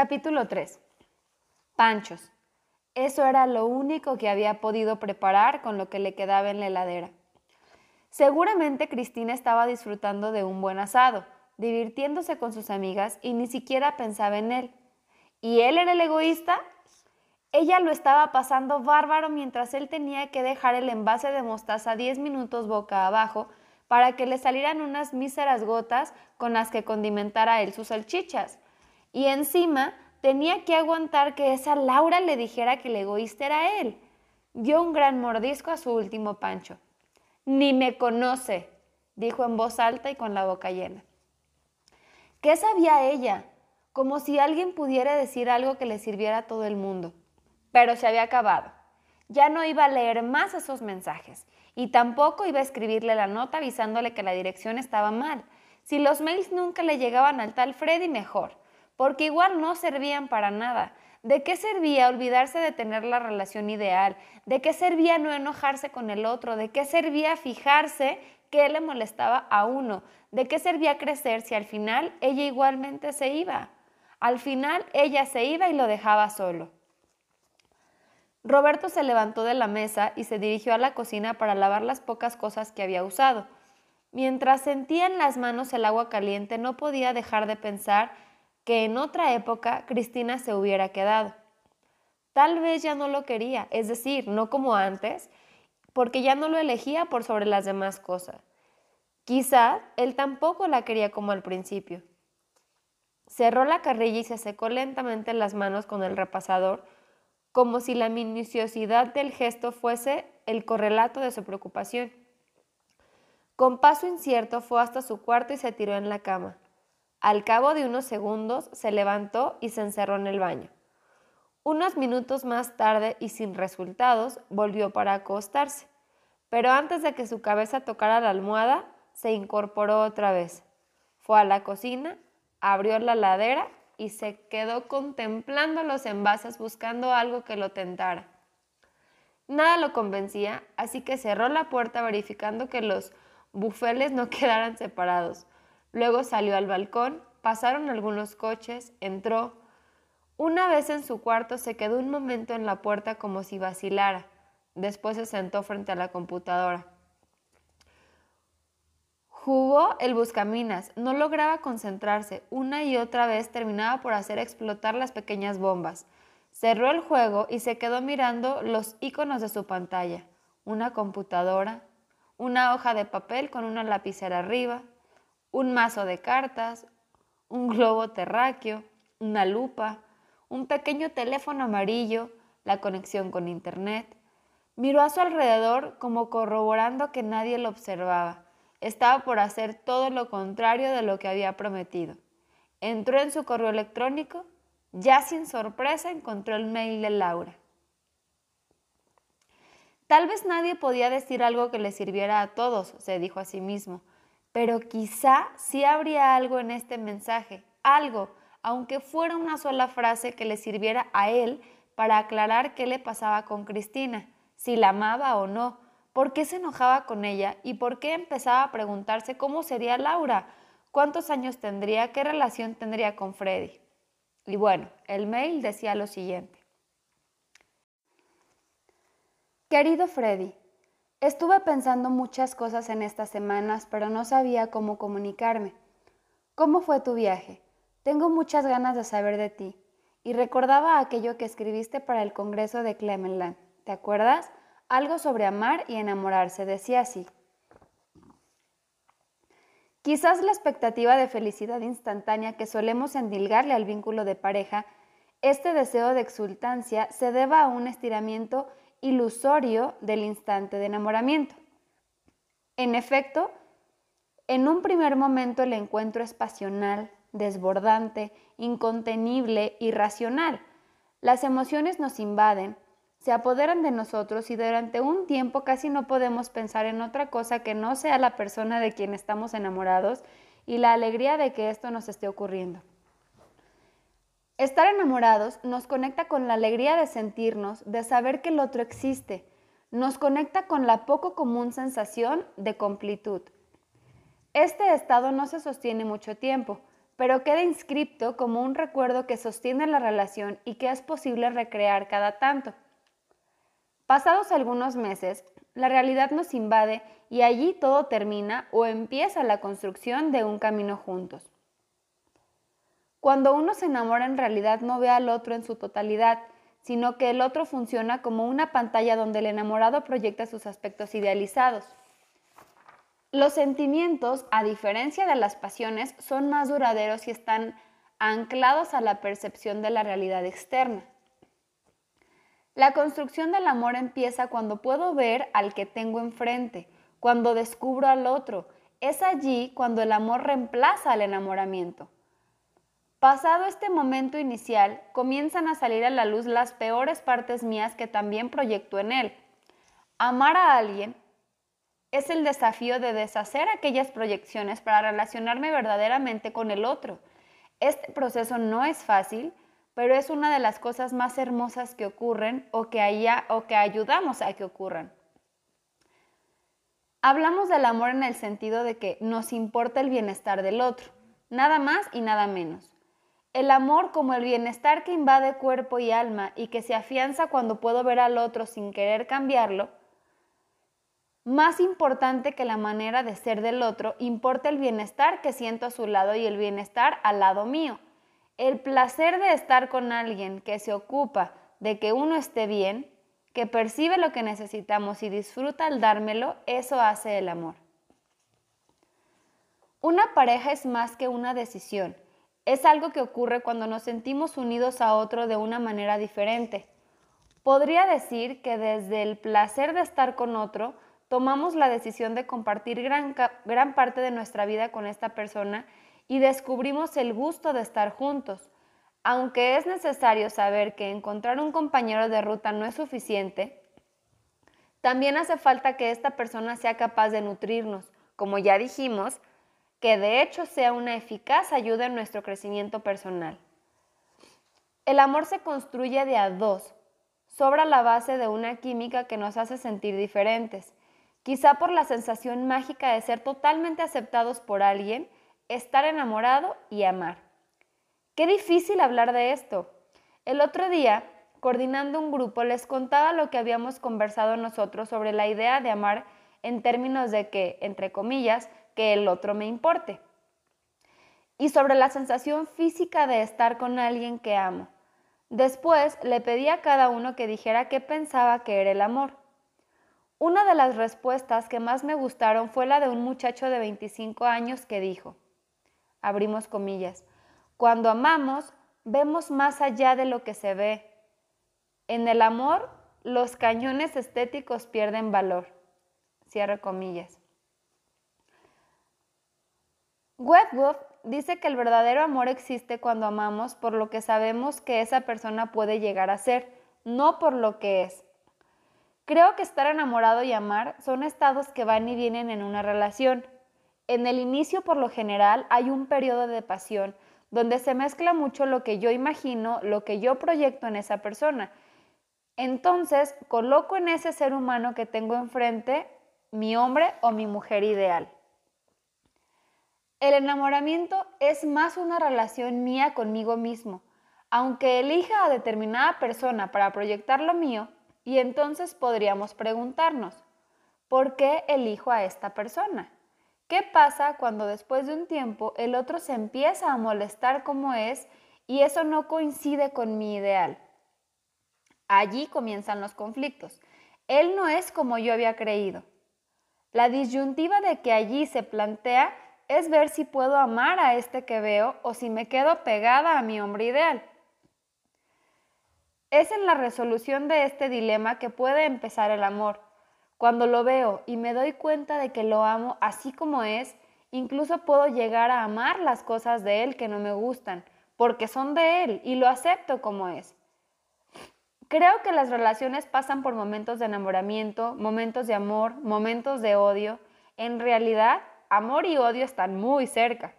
Capítulo 3. Panchos. Eso era lo único que había podido preparar con lo que le quedaba en la heladera. Seguramente Cristina estaba disfrutando de un buen asado, divirtiéndose con sus amigas y ni siquiera pensaba en él. ¿Y él era el egoísta? Ella lo estaba pasando bárbaro mientras él tenía que dejar el envase de mostaza 10 minutos boca abajo para que le salieran unas míseras gotas con las que condimentara él sus salchichas. Y encima tenía que aguantar que esa Laura le dijera que el egoísta era él. Dio un gran mordisco a su último pancho. Ni me conoce, dijo en voz alta y con la boca llena. ¿Qué sabía ella? Como si alguien pudiera decir algo que le sirviera a todo el mundo. Pero se había acabado. Ya no iba a leer más esos mensajes y tampoco iba a escribirle la nota avisándole que la dirección estaba mal. Si los mails nunca le llegaban al tal Freddy, mejor, porque igual no servían para nada. ¿De qué servía olvidarse de tener la relación ideal? ¿De qué servía no enojarse con el otro? ¿De qué servía fijarse que le molestaba a uno? ¿De qué servía crecer si al final ella igualmente se iba? Al final ella se iba y lo dejaba solo. Roberto se levantó de la mesa y se dirigió a la cocina para lavar las pocas cosas que había usado. Mientras sentía en las manos el agua caliente, no podía dejar de pensar que en otra época Cristina se hubiera quedado. Tal vez ya no lo quería, es decir, no como antes, porque ya no lo elegía por sobre las demás cosas. Quizá él tampoco la quería como al principio. Cerró la carrilla y se secó lentamente las manos con el repasador, como si la minuciosidad del gesto fuese el correlato de su preocupación. Con paso incierto fue hasta su cuarto y se tiró en la cama. Al cabo de unos segundos se levantó y se encerró en el baño. Unos minutos más tarde y sin resultados volvió para acostarse, pero antes de que su cabeza tocara la almohada, se incorporó otra vez. Fue a la cocina, abrió la ladera y se quedó contemplando los envases buscando algo que lo tentara. Nada lo convencía, así que cerró la puerta verificando que los bufeles no quedaran separados. Luego salió al balcón, pasaron algunos coches, entró. Una vez en su cuarto se quedó un momento en la puerta como si vacilara. Después se sentó frente a la computadora. Jugó el buscaminas, no lograba concentrarse, una y otra vez terminaba por hacer explotar las pequeñas bombas. Cerró el juego y se quedó mirando los iconos de su pantalla. Una computadora, una hoja de papel con una lapicera arriba, un mazo de cartas, un globo terráqueo, una lupa, un pequeño teléfono amarillo, la conexión con Internet. Miró a su alrededor como corroborando que nadie lo observaba estaba por hacer todo lo contrario de lo que había prometido. Entró en su correo electrónico, ya sin sorpresa encontró el mail de Laura. Tal vez nadie podía decir algo que le sirviera a todos, se dijo a sí mismo, pero quizá sí habría algo en este mensaje, algo, aunque fuera una sola frase que le sirviera a él para aclarar qué le pasaba con Cristina, si la amaba o no, por qué se enojaba con ella y por qué empezaba a preguntarse cómo sería Laura, cuántos años tendría, qué relación tendría con Freddy. Y bueno, el mail decía lo siguiente. Querido Freddy, estuve pensando muchas cosas en estas semanas, pero no sabía cómo comunicarme. ¿Cómo fue tu viaje? Tengo muchas ganas de saber de ti. Y recordaba aquello que escribiste para el Congreso de Clementland. ¿Te acuerdas? Algo sobre amar y enamorarse, decía así. Quizás la expectativa de felicidad instantánea que solemos endilgarle al vínculo de pareja, este deseo de exultancia se deba a un estiramiento ilusorio del instante de enamoramiento. En efecto, en un primer momento el encuentro es pasional, desbordante, incontenible, irracional. Las emociones nos invaden, se apoderan de nosotros y durante un tiempo casi no podemos pensar en otra cosa que no sea la persona de quien estamos enamorados y la alegría de que esto nos esté ocurriendo. Estar enamorados nos conecta con la alegría de sentirnos, de saber que el otro existe, nos conecta con la poco común sensación de completud. Este estado no se sostiene mucho tiempo, pero queda inscripto como un recuerdo que sostiene la relación y que es posible recrear cada tanto. Pasados algunos meses, la realidad nos invade y allí todo termina o empieza la construcción de un camino juntos. Cuando uno se enamora en realidad no ve al otro en su totalidad, sino que el otro funciona como una pantalla donde el enamorado proyecta sus aspectos idealizados. Los sentimientos, a diferencia de las pasiones, son más duraderos y están anclados a la percepción de la realidad externa. La construcción del amor empieza cuando puedo ver al que tengo enfrente, cuando descubro al otro. Es allí cuando el amor reemplaza al enamoramiento. Pasado este momento inicial, comienzan a salir a la luz las peores partes mías que también proyecto en él. Amar a alguien es el desafío de deshacer aquellas proyecciones para relacionarme verdaderamente con el otro. Este proceso no es fácil, pero es una de las cosas más hermosas que ocurren o que, haya, o que ayudamos a que ocurran. Hablamos del amor en el sentido de que nos importa el bienestar del otro, nada más y nada menos. El amor como el bienestar que invade cuerpo y alma y que se afianza cuando puedo ver al otro sin querer cambiarlo, más importante que la manera de ser del otro, importa el bienestar que siento a su lado y el bienestar al lado mío. El placer de estar con alguien que se ocupa de que uno esté bien, que percibe lo que necesitamos y disfruta al dármelo, eso hace el amor. Una pareja es más que una decisión es algo que ocurre cuando nos sentimos unidos a otro de una manera diferente. Podría decir que desde el placer de estar con otro, tomamos la decisión de compartir gran, gran, parte de nuestra vida con esta persona y descubrimos el gusto de estar juntos. Aunque es necesario saber que encontrar un compañero de ruta no es suficiente, también hace falta que esta persona sea capaz de nutrirnos, como ya dijimos, que de hecho sea una eficaz ayuda en nuestro crecimiento personal. El amor se construye de a dos, sobra la base de una química que nos hace sentir diferentes, quizá por la sensación mágica de ser totalmente aceptados por alguien, estar enamorado y amar. Qué difícil hablar de esto. El otro día, coordinando un grupo, les contaba lo que habíamos conversado nosotros sobre la idea de amar en términos de que, entre comillas, que el otro me importe. Y sobre la sensación física de estar con alguien que amo. Después le pedí a cada uno que dijera qué pensaba que era el amor. Una de las respuestas que más me gustaron fue la de un muchacho de 25 años que dijo, abrimos comillas, cuando amamos vemos más allá de lo que se ve. En el amor los cañones estéticos pierden valor. Cierre comillas. Wedgwood dice que el verdadero amor existe cuando amamos por lo que sabemos que esa persona puede llegar a ser, no por lo que es. Creo que estar enamorado y amar son estados que van y vienen en una relación. En el inicio, por lo general, hay un periodo de pasión, donde se mezcla mucho lo que yo imagino, lo que yo proyecto en esa persona. Entonces, coloco en ese ser humano que tengo enfrente mi hombre o mi mujer ideal. El enamoramiento es más una relación mía conmigo mismo, aunque elija a determinada persona para proyectar lo mío, y entonces podríamos preguntarnos, ¿por qué elijo a esta persona? ¿Qué pasa cuando después de un tiempo el otro se empieza a molestar como es y eso no coincide con mi ideal? Allí comienzan los conflictos. Él no es como yo había creído. La disyuntiva de que allí se plantea es ver si puedo amar a este que veo o si me quedo pegada a mi hombre ideal. Es en la resolución de este dilema que puede empezar el amor. Cuando lo veo y me doy cuenta de que lo amo así como es, incluso puedo llegar a amar las cosas de él que no me gustan, porque son de él y lo acepto como es. Creo que las relaciones pasan por momentos de enamoramiento, momentos de amor, momentos de odio. En realidad, amor y odio están muy cerca.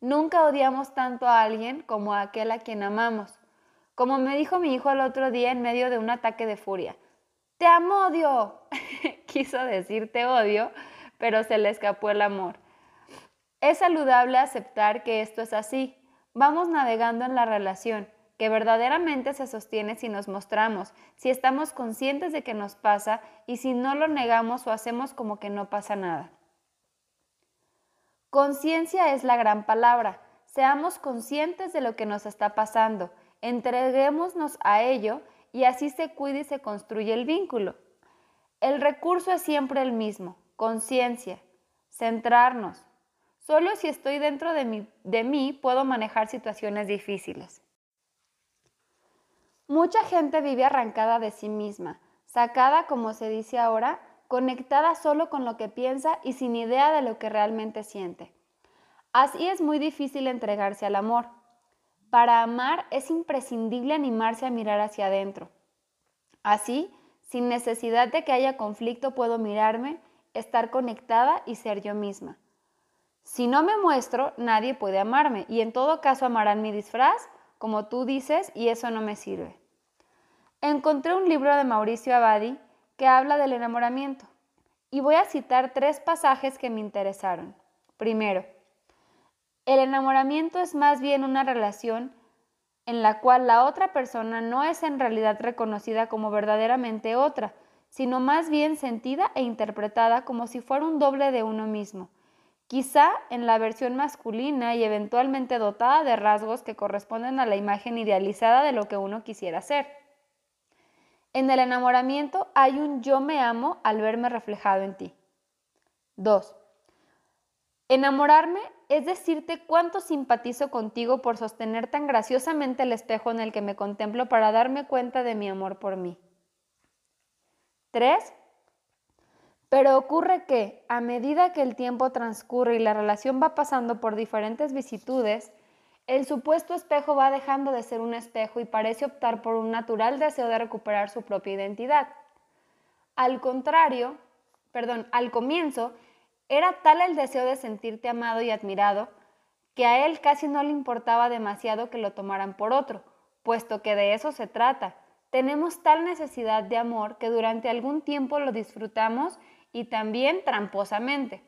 Nunca odiamos tanto a alguien como a aquel a quien amamos. Como me dijo mi hijo el otro día en medio de un ataque de furia. Te amo, odio. Quiso decir te odio, pero se le escapó el amor. Es saludable aceptar que esto es así. Vamos navegando en la relación, que verdaderamente se sostiene si nos mostramos, si estamos conscientes de que nos pasa y si no lo negamos o hacemos como que no pasa nada. Conciencia es la gran palabra. Seamos conscientes de lo que nos está pasando, entreguémonos a ello y así se cuida y se construye el vínculo. El recurso es siempre el mismo, conciencia, centrarnos. Solo si estoy dentro de mí, de mí puedo manejar situaciones difíciles. Mucha gente vive arrancada de sí misma, sacada, como se dice ahora, conectada solo con lo que piensa y sin idea de lo que realmente siente. Así es muy difícil entregarse al amor. Para amar es imprescindible animarse a mirar hacia adentro. Así, sin necesidad de que haya conflicto, puedo mirarme, estar conectada y ser yo misma. Si no me muestro, nadie puede amarme y en todo caso amarán mi disfraz, como tú dices, y eso no me sirve. Encontré un libro de Mauricio Abadi que habla del enamoramiento y voy a citar tres pasajes que me interesaron. Primero, el enamoramiento es más bien una relación en la cual la otra persona no es en realidad reconocida como verdaderamente otra, sino más bien sentida e interpretada como si fuera un doble de uno mismo, quizá en la versión masculina y eventualmente dotada de rasgos que corresponden a la imagen idealizada de lo que uno quisiera ser. En el enamoramiento hay un yo me amo al verme reflejado en ti. 2. Enamorarme es decirte cuánto simpatizo contigo por sostener tan graciosamente el espejo en el que me contemplo para darme cuenta de mi amor por mí. 3. Pero ocurre que, a medida que el tiempo transcurre y la relación va pasando por diferentes vicitudes, el supuesto espejo va dejando de ser un espejo y parece optar por un natural deseo de recuperar su propia identidad. Al contrario, perdón, al comienzo, era tal el deseo de sentirte amado y admirado que a él casi no le importaba demasiado que lo tomaran por otro, puesto que de eso se trata. Tenemos tal necesidad de amor que durante algún tiempo lo disfrutamos y también tramposamente.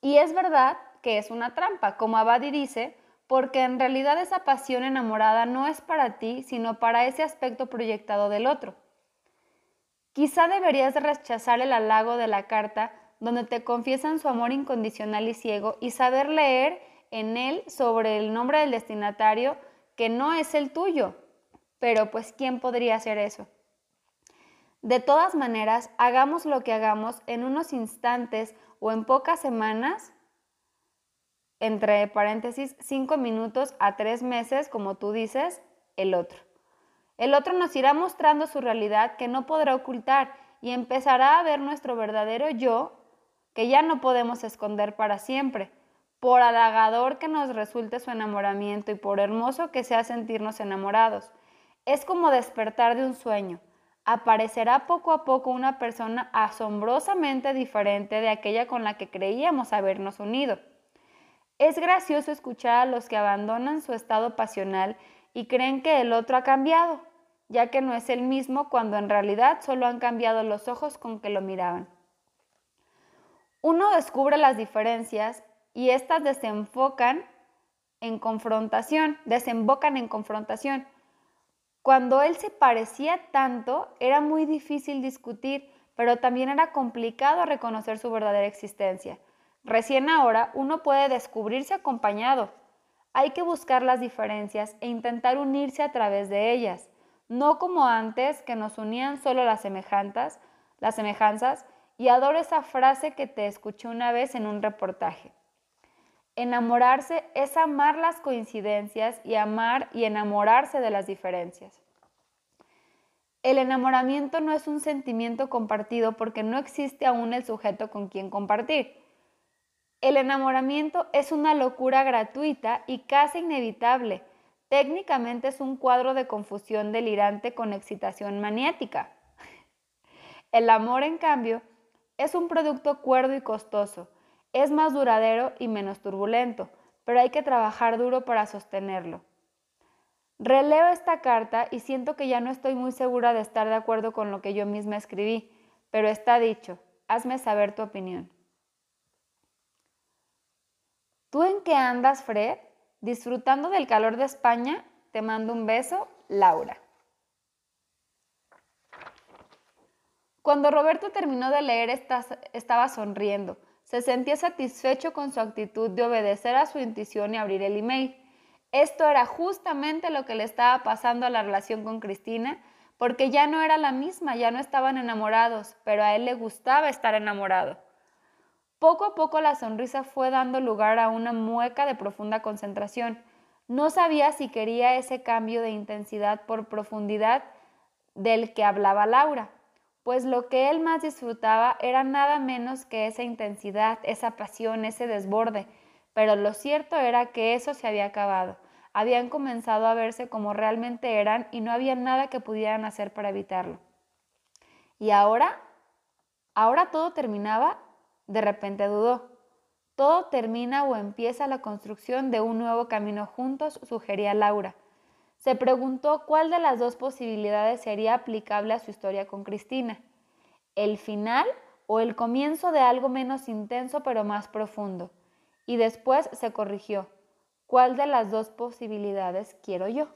Y es verdad que es una trampa, como Abadi dice, porque en realidad esa pasión enamorada no es para ti, sino para ese aspecto proyectado del otro. Quizá deberías rechazar el halago de la carta donde te confiesan su amor incondicional y ciego y saber leer en él sobre el nombre del destinatario que no es el tuyo. Pero pues, ¿quién podría hacer eso? De todas maneras, hagamos lo que hagamos en unos instantes o en pocas semanas, entre paréntesis, cinco minutos a tres meses, como tú dices, el otro. El otro nos irá mostrando su realidad que no podrá ocultar y empezará a ver nuestro verdadero yo que ya no podemos esconder para siempre, por halagador que nos resulte su enamoramiento y por hermoso que sea sentirnos enamorados. Es como despertar de un sueño. Aparecerá poco a poco una persona asombrosamente diferente de aquella con la que creíamos habernos unido. Es gracioso escuchar a los que abandonan su estado pasional y creen que el otro ha cambiado, ya que no es el mismo cuando en realidad solo han cambiado los ojos con que lo miraban. Uno descubre las diferencias y éstas desenfocan en confrontación, desembocan en confrontación. Cuando él se parecía tanto, era muy difícil discutir, pero también era complicado reconocer su verdadera existencia. Recién ahora uno puede descubrirse acompañado. Hay que buscar las diferencias e intentar unirse a través de ellas, no como antes que nos unían solo las semejanzas, las semejanzas y adoro esa frase que te escuché una vez en un reportaje. Enamorarse es amar las coincidencias y amar y enamorarse de las diferencias. El enamoramiento no es un sentimiento compartido porque no existe aún el sujeto con quien compartir. El enamoramiento es una locura gratuita y casi inevitable. Técnicamente es un cuadro de confusión delirante con excitación maniática. El amor, en cambio, es un producto cuerdo y costoso, es más duradero y menos turbulento, pero hay que trabajar duro para sostenerlo. Releo esta carta y siento que ya no estoy muy segura de estar de acuerdo con lo que yo misma escribí, pero está dicho, hazme saber tu opinión. ¿Tú en qué andas, Fred? Disfrutando del calor de España, te mando un beso, Laura. Cuando Roberto terminó de leer, estaba sonriendo. Se sentía satisfecho con su actitud de obedecer a su intuición y abrir el email. Esto era justamente lo que le estaba pasando a la relación con Cristina, porque ya no era la misma, ya no estaban enamorados, pero a él le gustaba estar enamorado. Poco a poco la sonrisa fue dando lugar a una mueca de profunda concentración. No sabía si quería ese cambio de intensidad por profundidad del que hablaba Laura, pues lo que él más disfrutaba era nada menos que esa intensidad, esa pasión, ese desborde. Pero lo cierto era que eso se había acabado. Habían comenzado a verse como realmente eran y no había nada que pudieran hacer para evitarlo. ¿Y ahora? ¿Ahora todo terminaba? De repente dudó. Todo termina o empieza la construcción de un nuevo camino juntos, sugería Laura. Se preguntó cuál de las dos posibilidades sería aplicable a su historia con Cristina, el final o el comienzo de algo menos intenso pero más profundo. Y después se corrigió, ¿cuál de las dos posibilidades quiero yo?